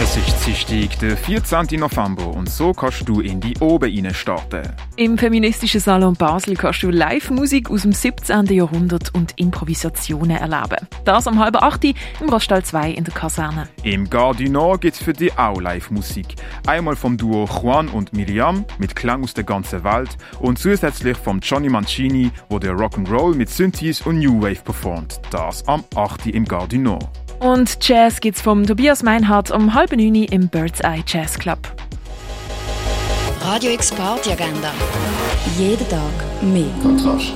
Es ist Dienstag, der 14. November und so kannst du in die Oben starten. Im feministischen Salon Basel kannst du Live-Musik aus dem 17. Jahrhundert und Improvisationen erleben. Das am halben 8. im Rostall 2 in der Kaserne. Im Gare Nord gibt es für dich auch Live-Musik. Einmal vom Duo Juan und Miriam mit Klang aus der ganzen Welt und zusätzlich vom Johnny Mancini, wo der Rock'n'Roll mit Synthes und New Wave performt. Das am 8. im Gare Nord. Und Jazz gibt's vom Tobias Meinhardt um halb neun im Bird's Eye Jazz Club. Radio X Party Agenda. Jeden Tag mehr. Kontrast.